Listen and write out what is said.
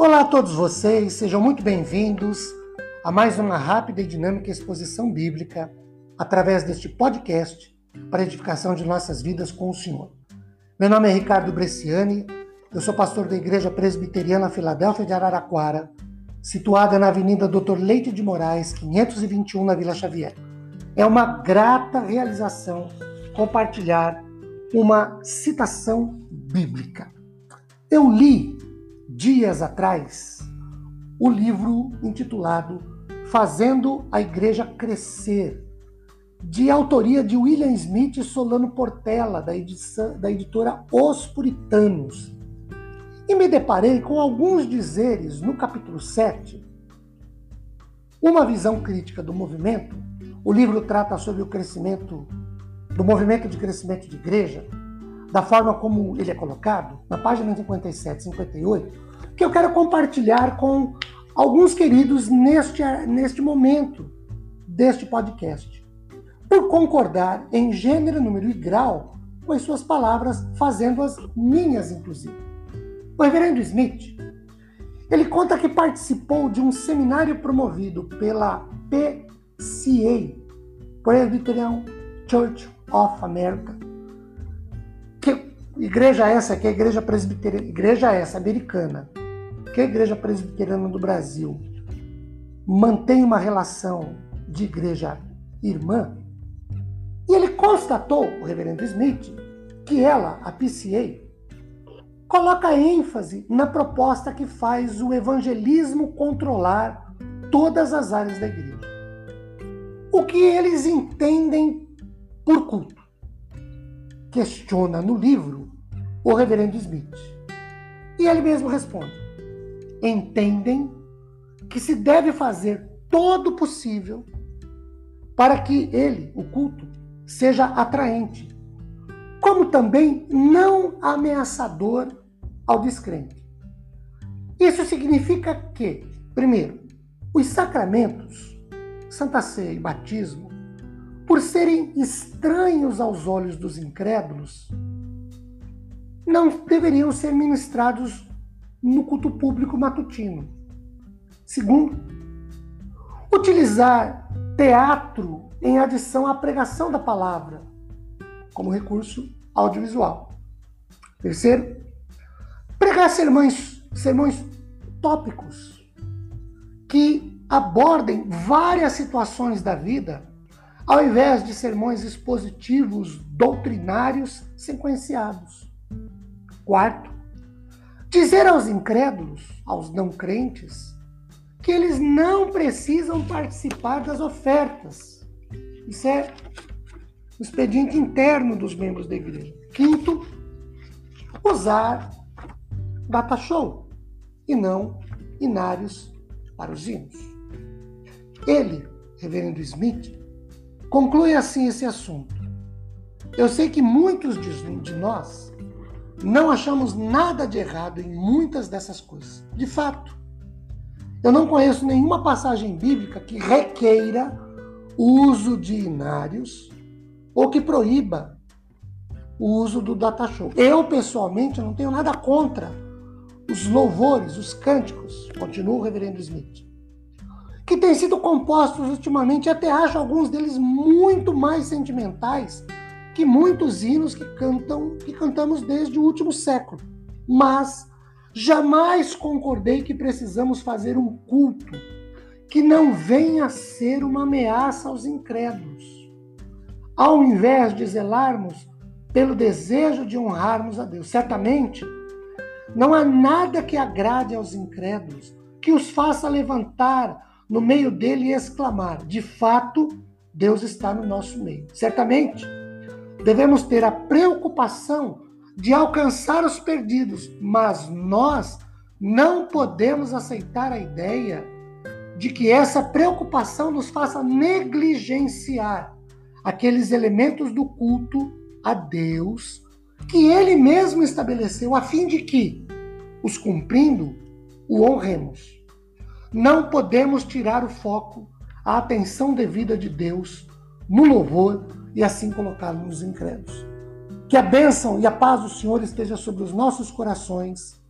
Olá a todos vocês, sejam muito bem-vindos a mais uma rápida e dinâmica exposição bíblica através deste podcast para edificação de nossas vidas com o Senhor. Meu nome é Ricardo Bresciani, eu sou pastor da Igreja Presbiteriana Filadélfia de Araraquara, situada na Avenida Doutor Leite de Moraes, 521, na Vila Xavier. É uma grata realização compartilhar uma citação bíblica. Eu li dias atrás o livro intitulado Fazendo a Igreja Crescer, de autoria de William Smith e Solano Portela, da, edição, da editora Os Puritanos. E me deparei com alguns dizeres no capítulo 7, uma visão crítica do movimento. O livro trata sobre o crescimento, do movimento de crescimento de igreja, da forma como ele é colocado, na página 57 e 58, que eu quero compartilhar com alguns queridos neste, neste momento deste podcast. Por concordar em gênero, número e grau com as suas palavras, fazendo-as minhas, inclusive. O reverendo Smith, ele conta que participou de um seminário promovido pela PCA, Presbyterian Church of America. Igreja essa que é a igreja presbiteriana, igreja essa americana, que a Igreja Presbiteriana do Brasil mantém uma relação de igreja irmã, e ele constatou, o reverendo Smith, que ela, a PCA, coloca ênfase na proposta que faz o evangelismo controlar todas as áreas da igreja. O que eles entendem por culto? Questiona no livro o reverendo Smith. E ele mesmo responde: entendem que se deve fazer todo o possível para que ele, o culto, seja atraente, como também não ameaçador ao descrente. Isso significa que, primeiro, os sacramentos, Santa Ceia e batismo, por serem estranhos aos olhos dos incrédulos, não deveriam ser ministrados no culto público matutino. Segundo, utilizar teatro em adição à pregação da palavra como recurso audiovisual. Terceiro, pregar sermões, sermões tópicos que abordem várias situações da vida, ao invés de sermões expositivos doutrinários sequenciados. Quarto, Dizer aos incrédulos, aos não crentes, que eles não precisam participar das ofertas. Isso é o expediente interno dos membros da igreja. Quinto, usar data show e não inários para os hinos. Ele, reverendo Smith, conclui assim esse assunto. Eu sei que muitos de nós não achamos nada de errado em muitas dessas coisas. De fato, eu não conheço nenhuma passagem bíblica que requeira o uso de inários ou que proíba o uso do data show. Eu, pessoalmente, não tenho nada contra os louvores, os cânticos, continua o reverendo Smith, que têm sido compostos ultimamente, até acho alguns deles muito mais sentimentais que muitos hinos que cantam que cantamos desde o último século. Mas jamais concordei que precisamos fazer um culto que não venha a ser uma ameaça aos incrédulos. Ao invés de zelarmos pelo desejo de honrarmos a Deus. Certamente, não há nada que agrade aos incrédulos, que os faça levantar no meio dele e exclamar: de fato, Deus está no nosso meio. Certamente, devemos ter a preocupação de alcançar os perdidos, mas nós não podemos aceitar a ideia de que essa preocupação nos faça negligenciar aqueles elementos do culto a Deus que ele mesmo estabeleceu a fim de que, os cumprindo, o honremos. Não podemos tirar o foco, a atenção devida de Deus no louvor e assim colocá-lo nos incrédulos. Que a bênção e a paz do Senhor esteja sobre os nossos corações.